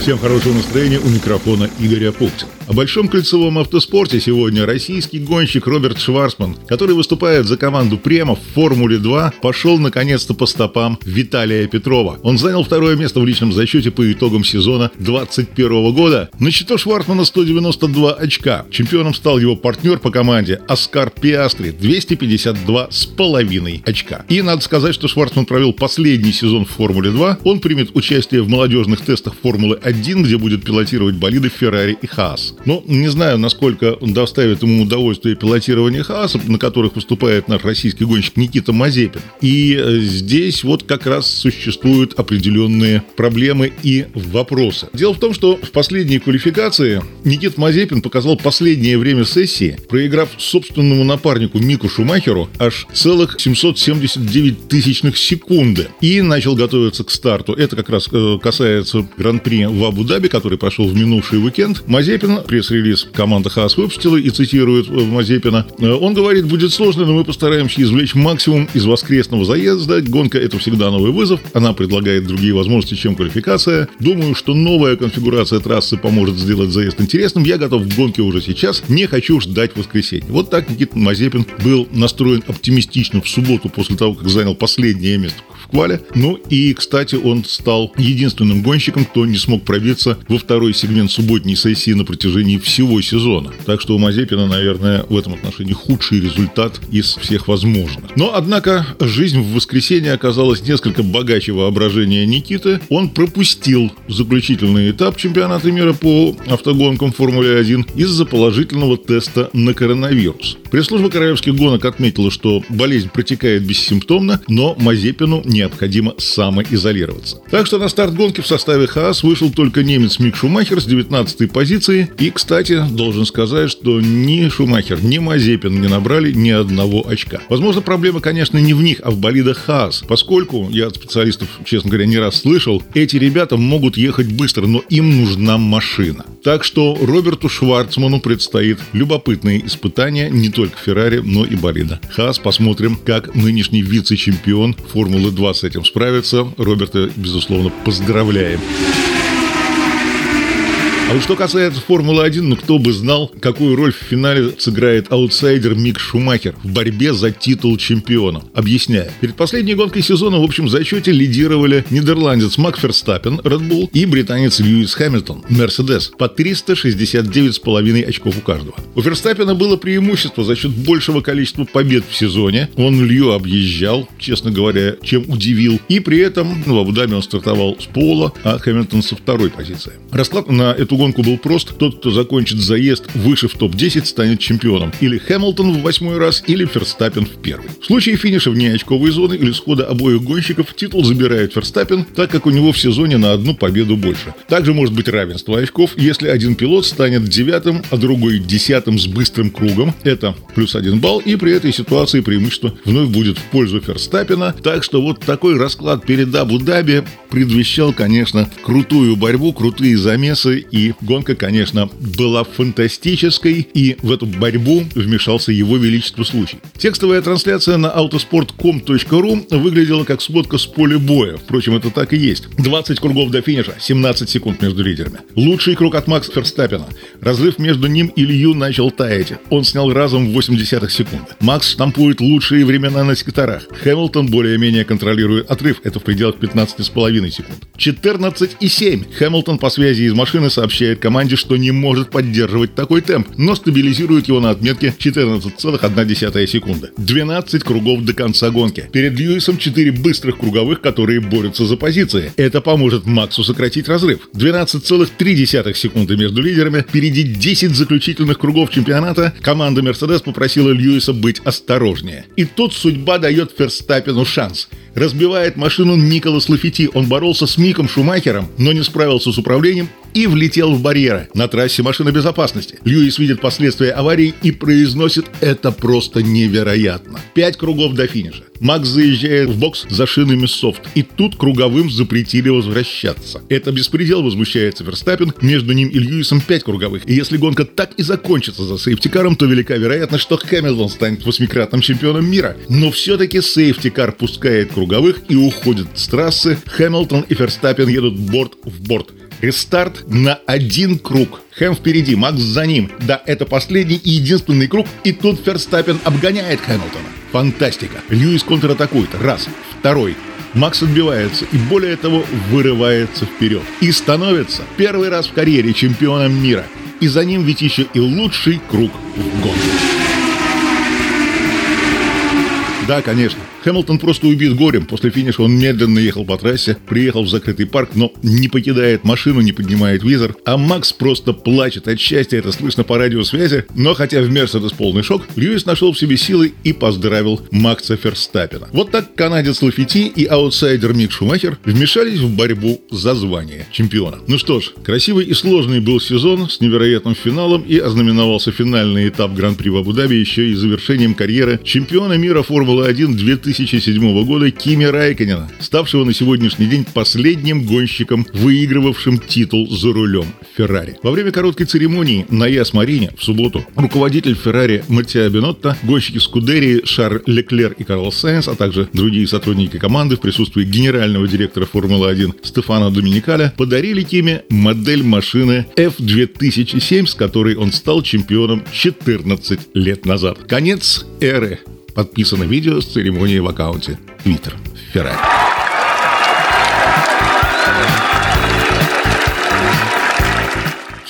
Всем хорошего настроения. У микрофона Игоря Апухтин. О большом кольцевом автоспорте сегодня российский гонщик Роберт Шварцман, который выступает за команду Према в Формуле-2, пошел наконец-то по стопам Виталия Петрова. Он занял второе место в личном зачете по итогам сезона 2021 года. На счету Шварцмана 192 очка. Чемпионом стал его партнер по команде Оскар Пиастри 252 с половиной очка. И надо сказать, что Шварцман провел последний сезон в Формуле-2. Он примет участие в молодежных тестах Формулы-1 М1, где будет пилотировать болиды Феррари и Хаас. Но не знаю, насколько доставит ему удовольствие пилотирование Хааса, на которых выступает наш российский гонщик Никита Мазепин. И э, здесь вот как раз существуют определенные проблемы и вопросы. Дело в том, что в последней квалификации Никит Мазепин показал последнее время сессии, проиграв собственному напарнику Мику Шумахеру аж целых 779 тысячных секунды. И начал готовиться к старту. Это как раз э, касается Гран-при в Абу-Даби, который прошел в минувший уикенд. Мазепин пресс-релиз команда ХАС выпустила и цитирует э, Мазепина. Э, он говорит, будет сложно, но мы постараемся извлечь максимум из воскресного заезда. Гонка — это всегда новый вызов. Она предлагает другие возможности, чем квалификация. Думаю, что новая конфигурация трассы поможет сделать заезд интересным. Я готов к гонке уже сейчас. Не хочу ждать воскресенья. Вот так Никита Мазепин был настроен оптимистично в субботу после того, как занял последнее место квале. Ну и, кстати, он стал единственным гонщиком, кто не смог пробиться во второй сегмент субботней сессии на протяжении всего сезона. Так что у Мазепина, наверное, в этом отношении худший результат из всех возможных. Но, однако, жизнь в воскресенье оказалась несколько богаче воображения Никиты. Он пропустил заключительный этап чемпионата мира по автогонкам Формулы-1 из-за положительного теста на коронавирус. Пресс-служба королевских гонок отметила, что болезнь протекает бессимптомно, но Мазепину необходимо самоизолироваться. Так что на старт гонки в составе ХААС вышел только немец Мик Шумахер с 19 позиции и кстати, должен сказать, что ни Шумахер, ни Мазепин не набрали ни одного очка. Возможно, проблема, конечно, не в них, а в болидах Хаас, поскольку, я от специалистов, честно говоря, не раз слышал, эти ребята могут ехать быстро, но им нужна машина. Так что Роберту Шварцману предстоит любопытные испытания не только Феррари, но и болида. Хаас, посмотрим, как нынешний вице-чемпион Формулы-2 с этим справится. Роберта, безусловно, поздравляем. А вот что касается Формулы-1, ну кто бы знал, какую роль в финале сыграет аутсайдер Мик Шумахер в борьбе за титул чемпиона. Объясняю. Перед последней гонкой сезона в общем зачете лидировали нидерландец Макс Ферстаппен, Red Bull, и британец Льюис Хэмилтон, Мерседес, по 369,5 очков у каждого. У Ферстаппена было преимущество за счет большего количества побед в сезоне. Он Лью объезжал, честно говоря, чем удивил. И при этом ну, в Абу-Даби он стартовал с поула, а Хэмилтон со второй позиции. Расклад на эту гонку был прост. Тот, кто закончит заезд выше в топ-10, станет чемпионом. Или Хэмилтон в восьмой раз, или Ферстаппен в первый. В случае финиша вне очковой зоны или схода обоих гонщиков титул забирает Ферстаппен, так как у него в сезоне на одну победу больше. Также может быть равенство очков, если один пилот станет девятым, а другой десятым с быстрым кругом. Это плюс один балл, и при этой ситуации преимущество вновь будет в пользу Ферстаппена. Так что вот такой расклад перед Абу-Даби предвещал, конечно, крутую борьбу, крутые замесы и гонка, конечно, была фантастической, и в эту борьбу вмешался его величество случай. Текстовая трансляция на autosport.com.ru выглядела как сводка с поля боя. Впрочем, это так и есть. 20 кругов до финиша, 17 секунд между лидерами. Лучший круг от Макса Ферстаппена. Разрыв между ним и Лью начал таять. Он снял разом в 80 секунды. Макс штампует лучшие времена на секторах. Хэмилтон более-менее контролирует отрыв. Это в пределах 15,5 секунд. 14,7. Хэмилтон по связи из машины сообщает сообщает команде, что не может поддерживать такой темп, но стабилизирует его на отметке 14,1 секунды. 12 кругов до конца гонки. Перед Льюисом 4 быстрых круговых, которые борются за позиции. Это поможет Максу сократить разрыв. 12,3 секунды между лидерами. Впереди 10 заключительных кругов чемпионата. Команда Мерседес попросила Льюиса быть осторожнее. И тут судьба дает Ферстаппину шанс – Разбивает машину Николас Лафити. Он боролся с Миком Шумахером, но не справился с управлением и влетел в барьеры. На трассе машина безопасности. Льюис видит последствия аварии и произносит «это просто невероятно». Пять кругов до финиша. Макс заезжает в бокс за шинами софт. И тут круговым запретили возвращаться. Это беспредел, возмущается Верстаппин. Между ним и Льюисом пять круговых. И если гонка так и закончится за сейфтикаром, то велика вероятность, что Хэмилтон станет восьмикратным чемпионом мира. Но все-таки сейфтикар пускает круговых и уходит с трассы. Хэмилтон и Верстаппин едут борт в борт. Рестарт на один круг. Хэм впереди, Макс за ним. Да, это последний и единственный круг, и тут Ферстаппен обгоняет Хэмилтона. Фантастика. Льюис контратакует. Раз. Второй. Макс отбивается и, более того, вырывается вперед. И становится первый раз в карьере чемпионом мира. И за ним ведь еще и лучший круг в гонке. Да, конечно. Хэмилтон просто убит горем. После финиша он медленно ехал по трассе, приехал в закрытый парк, но не покидает машину, не поднимает визор. А Макс просто плачет от счастья, это слышно по радиосвязи. Но хотя в Мерседес полный шок, Льюис нашел в себе силы и поздравил Макса Ферстаппина. Вот так канадец Лафити и аутсайдер Мик Шумахер вмешались в борьбу за звание чемпиона. Ну что ж, красивый и сложный был сезон с невероятным финалом и ознаменовался финальный этап Гран-при в Абу-Даби еще и завершением карьеры чемпиона мира Формулы-1 2000 2007 года Кими Райконена, ставшего на сегодняшний день последним гонщиком, выигрывавшим титул за рулем Феррари. Во время короткой церемонии на Яс-Марине в субботу руководитель Феррари Маттиа Бенотто, гонщики Скудерии Шарль Леклер и Карл Сайнс, а также другие сотрудники команды в присутствии генерального директора Формулы-1 Стефана Доминикаля подарили Киме модель машины F2007, с которой он стал чемпионом 14 лет назад. Конец эры Подписано видео с церемонии в аккаунте Twitter Феррари.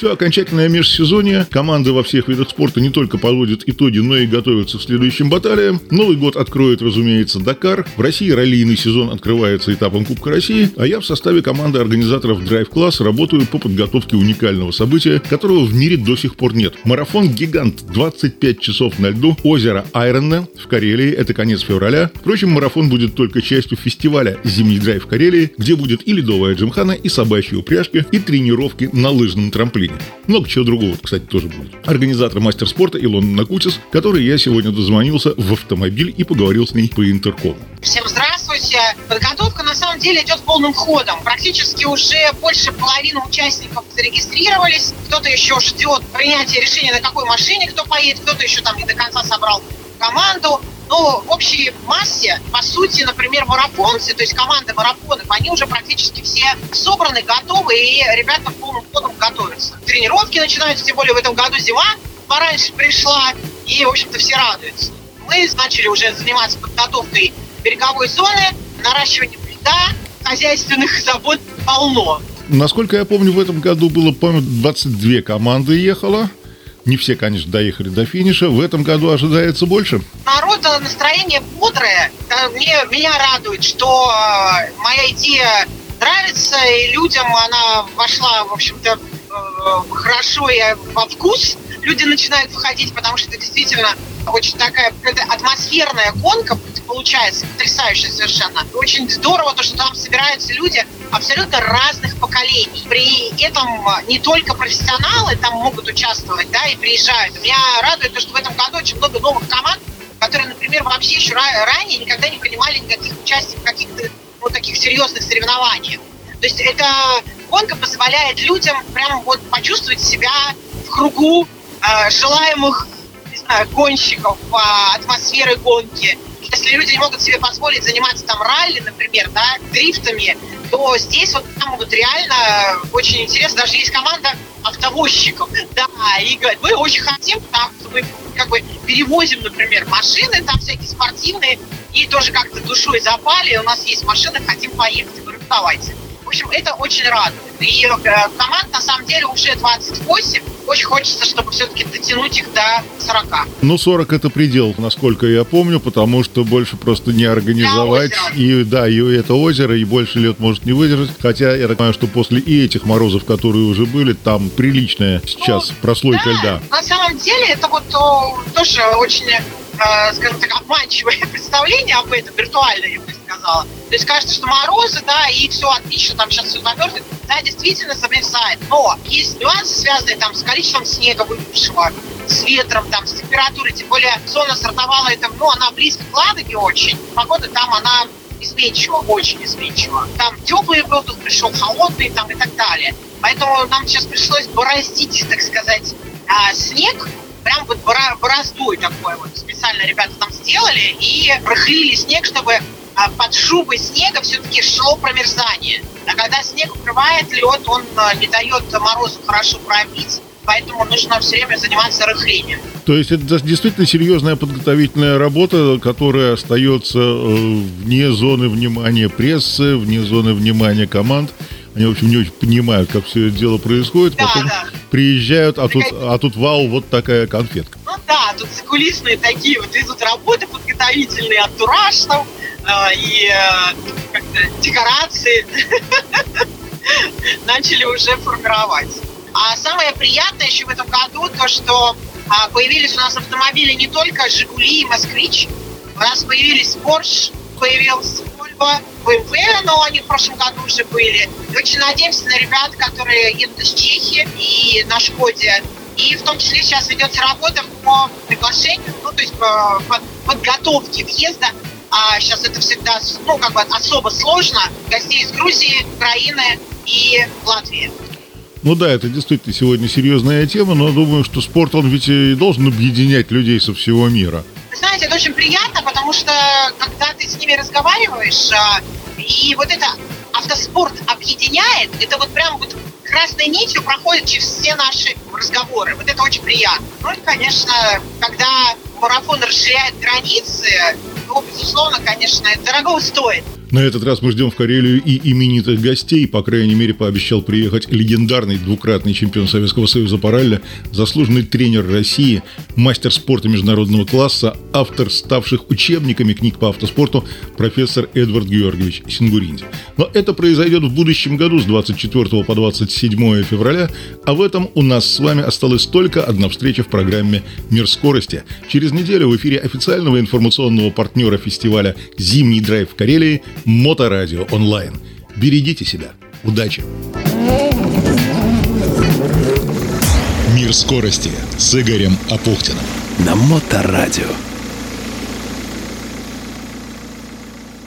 Все окончательное межсезонье. Команды во всех видах спорта не только подводят итоги, но и готовятся к следующим баталиям. Новый год откроет, разумеется, Дакар. В России раллийный сезон открывается этапом Кубка России, а я в составе команды организаторов Drive Class работаю по подготовке уникального события, которого в мире до сих пор нет. Марафон «Гигант» 25 часов на льду, озеро Айронне в Карелии, это конец февраля. Впрочем, марафон будет только частью фестиваля «Зимний драйв Карелии», где будет и ледовая джимхана, и собачьи упряжки, и тренировки на лыжном трамплине. Украине. Много чего другого, кстати, тоже будет. Организатор мастер спорта Илона Накутис, который я сегодня дозвонился в автомобиль и поговорил с ней по интеркому. Всем здравствуйте. Подготовка на самом деле идет полным ходом. Практически уже больше половины участников зарегистрировались. Кто-то еще ждет принятия решения, на какой машине кто поедет, кто-то еще там не до конца собрал команду. Но в общей массе, по сути, например, марафонцы, то есть команды марафонов, они уже практически все собраны, готовы, и ребята полным ходом готовятся. Тренировки начинаются, тем более в этом году зима пораньше пришла, и, в общем-то, все радуются. Мы начали уже заниматься подготовкой береговой зоны, наращиванием льда, хозяйственных забот полно. Насколько я помню, в этом году было, по-моему, 22 команды ехало. Не все, конечно, доехали до финиша. В этом году ожидается больше. Народа настроение бодрое. Мне, меня радует, что э, моя идея нравится, и людям она вошла, в общем-то, хорошо и во вкус. Люди начинают входить, потому что это действительно очень такая атмосферная гонка получается, потрясающая совершенно. Очень здорово то, что там собираются люди абсолютно разных поколений. При этом не только профессионалы там могут участвовать, да, и приезжают. Меня радует то, что в этом году очень много новых команд, которые, например, вообще еще ранее никогда не принимали никаких участий в каких-то вот таких серьезных соревнованиях. То есть эта гонка позволяет людям прямо вот почувствовать себя в кругу э, желаемых не знаю, гонщиков, э, атмосферы гонки. Если люди не могут себе позволить заниматься там ралли, например, да, дрифтами, то здесь вот там вот реально очень интересно. Даже есть команда автовозчиков, да, и говорят, мы очень хотим, потому мы как бы перевозим, например, машины там всякие спортивные, и тоже как-то душой запали, у нас есть машины, хотим поехать. Я говорю, давайте. В общем, это очень радует. И э, команд на самом деле уже 28, очень хочется, чтобы все-таки дотянуть их до 40. Ну, 40 это предел, насколько я помню, потому что больше просто не организовать. И да, и это озеро, и больше лет может не выдержать. Хотя я так понимаю, что после и этих морозов, которые уже были, там приличная сейчас ну, прослойка да, льда. На самом деле это вот о, тоже очень скажем так, обманчивое представление об этом, виртуальное, я бы сказала. То есть кажется, что морозы, да, и все отлично, там сейчас все замерзнет. Да, действительно замерзает, но есть нюансы, связанные там с количеством снега выпавшего, с ветром, там, с температурой, тем более зона стартовала, это, ну, она близко к Ладоге очень, погода там, она изменчива, очень изменчива. Там теплый тут пришел холодный, там, и так далее. Поэтому нам сейчас пришлось бороздить, так сказать, а, снег, прям вот бороздой такой вот специально ребята там сделали и прохлили снег, чтобы а, под шубой снега все-таки шло промерзание. А когда снег укрывает лед, он а, не дает морозу хорошо пробить, поэтому нужно все время заниматься рыхлением. То есть это действительно серьезная подготовительная работа, которая остается э, вне зоны внимания прессы, вне зоны внимания команд. Они, в общем, не очень понимают, как все это дело происходит. Да, Потом да. Приезжают, а тут, а тут вау, вот такая конфетка. Ну да, тут закулисные такие вот идут работы подготовительные, антураж там, э, и э, декорации начали уже формировать. А самое приятное еще в этом году то, что а, появились у нас автомобили не только «Жигули» и «Москвич», у нас появились «Порш», появился Volvo, BMW, но они в прошлом году уже были. И очень надеемся на ребят, которые едут из Чехии и на «Шкоде». И в том числе сейчас ведется работа по приглашению, ну, то есть по подготовке въезда а сейчас это всегда, ну, как бы особо сложно, гостей из Грузии, Украины и Латвии. Ну да, это действительно сегодня серьезная тема, но думаю, что спорт, он ведь и должен объединять людей со всего мира. Вы знаете, это очень приятно, потому что когда ты с ними разговариваешь, а, и вот это автоспорт объединяет, это вот прям вот красной нитью проходит через все наши разговоры. Вот это очень приятно. Ну и, конечно, когда марафон расширяет границы, ну, безусловно, конечно, это дорого стоит. На этот раз мы ждем в Карелию и именитых гостей. По крайней мере, пообещал приехать легендарный двукратный чемпион Советского Союза по ралли, заслуженный тренер России, мастер спорта международного класса, автор ставших учебниками книг по автоспорту профессор Эдвард Георгиевич Сингуринди. Но это произойдет в будущем году с 24 по 27 февраля, а в этом у нас с вами осталась только одна встреча в программе «Мир скорости». Через неделю в эфире официального информационного партнера фестиваля «Зимний драйв в Карелии» Моторадио онлайн. Берегите себя. Удачи! Мир скорости с Игорем Апухтиным. На Моторадио.